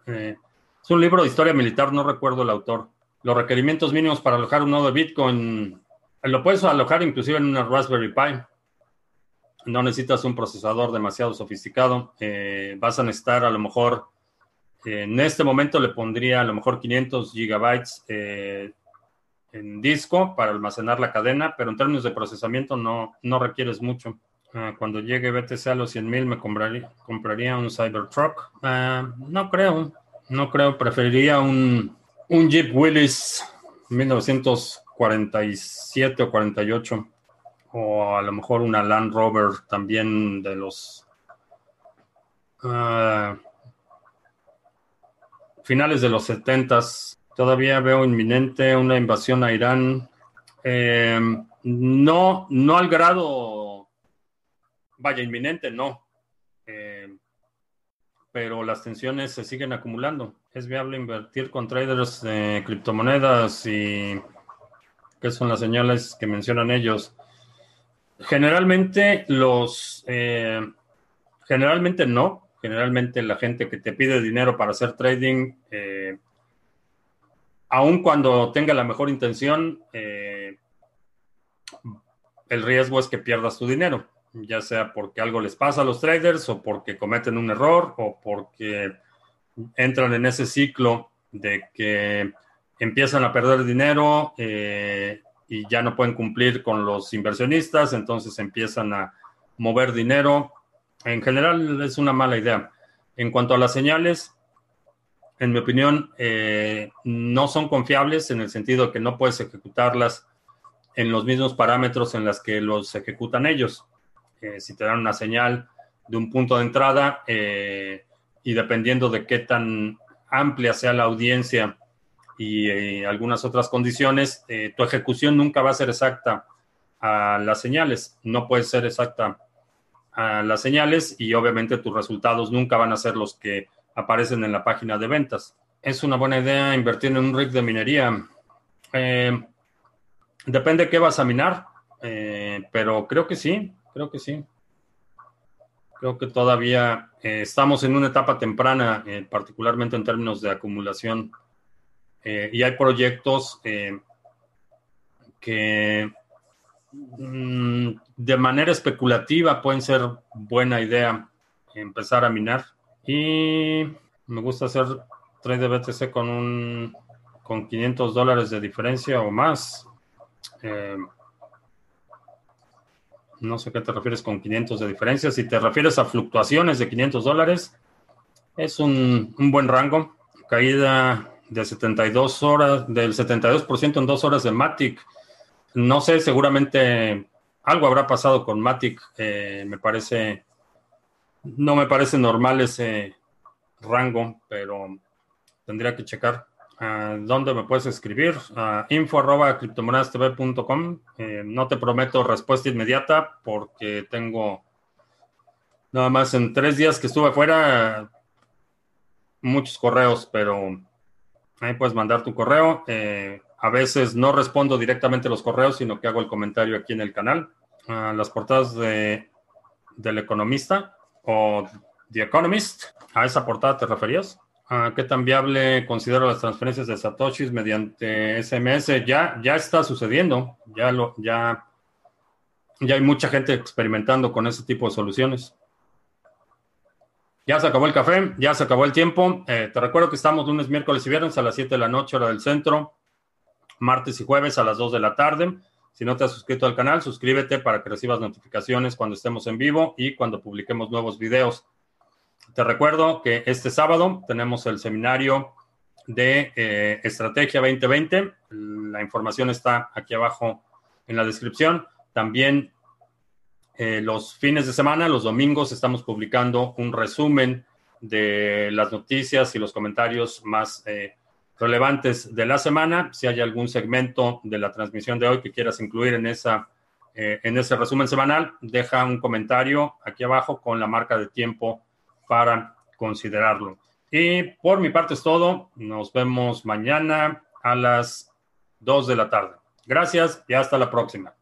S1: eh, es un libro de historia militar, no recuerdo el autor. Los requerimientos mínimos para alojar un nodo de Bitcoin. Lo puedes alojar inclusive en una Raspberry Pi. No necesitas un procesador demasiado sofisticado. Eh, vas a necesitar a lo mejor en este momento le pondría a lo mejor 500 gigabytes eh, en disco para almacenar la cadena, pero en términos de procesamiento no, no requieres mucho. Ah, cuando llegue BTC a los 100 mil me compraría, compraría un Cybertruck. Ah, no creo, no creo. Preferiría un, un Jeep Willys 1947 o 48 o a lo mejor una Land Rover también de los uh, finales de los 70 todavía veo inminente una invasión a Irán. Eh, no, no al grado, vaya, inminente, no. Eh, pero las tensiones se siguen acumulando. Es viable invertir con traders de criptomonedas y qué son las señales que mencionan ellos. Generalmente los, eh, generalmente no, generalmente la gente que te pide dinero para hacer trading, eh, aun cuando tenga la mejor intención, eh, el riesgo es que pierdas tu dinero, ya sea porque algo les pasa a los traders o porque cometen un error o porque entran en ese ciclo de que empiezan a perder dinero eh, y ya no pueden cumplir con los inversionistas, entonces empiezan a mover dinero en general es una mala idea. En cuanto a las señales, en mi opinión, eh, no son confiables en el sentido que no puedes ejecutarlas en los mismos parámetros en los que los ejecutan ellos. Eh, si te dan una señal de un punto de entrada eh, y dependiendo de qué tan amplia sea la audiencia y algunas otras condiciones, tu ejecución nunca va a ser exacta a las señales. No puede ser exacta a las señales y obviamente tus resultados nunca van a ser los que aparecen en la página de ventas. Es una buena idea invertir en un rig de minería. Eh, depende de qué vas a minar, eh, pero creo que sí, creo que sí. Creo que todavía eh, estamos en una etapa temprana, particularmente en términos de acumulación. y hay proyectos que de manera especulativa pueden ser buena idea empezar a minar. Y me gusta hacer trade de BTC con un con 500 dólares de diferencia o más. Eh, no sé qué te refieres con 500 de diferencia. Si te refieres a fluctuaciones de 500 dólares, es un, un buen rango. Caída de 72 horas, del 72% en dos horas de Matic no sé, seguramente algo habrá pasado con Matic. Eh, me parece, no me parece normal ese rango, pero tendría que checar. Ah, ¿Dónde me puedes escribir? Uh, info arroba. Eh, no te prometo respuesta inmediata porque tengo nada más en tres días que estuve afuera muchos correos, pero ahí puedes mandar tu correo. Eh, a veces no respondo directamente los correos, sino que hago el comentario aquí en el canal. las portadas de, del economista o The Economist. ¿A esa portada te referías? ¿Qué tan viable considero las transferencias de Satoshis mediante SMS? Ya, ya está sucediendo. Ya, lo, ya, ya hay mucha gente experimentando con ese tipo de soluciones. Ya se acabó el café, ya se acabó el tiempo. Eh, te recuerdo que estamos lunes, miércoles y viernes a las 7 de la noche, hora del centro martes y jueves a las 2 de la tarde. Si no te has suscrito al canal, suscríbete para que recibas notificaciones cuando estemos en vivo y cuando publiquemos nuevos videos. Te recuerdo que este sábado tenemos el seminario de eh, Estrategia 2020. La información está aquí abajo en la descripción. También eh, los fines de semana, los domingos, estamos publicando un resumen de las noticias y los comentarios más eh, relevantes de la semana. Si hay algún segmento de la transmisión de hoy que quieras incluir en, esa, en ese resumen semanal, deja un comentario aquí abajo con la marca de tiempo para considerarlo. Y por mi parte es todo. Nos vemos mañana a las 2 de la tarde. Gracias y hasta la próxima.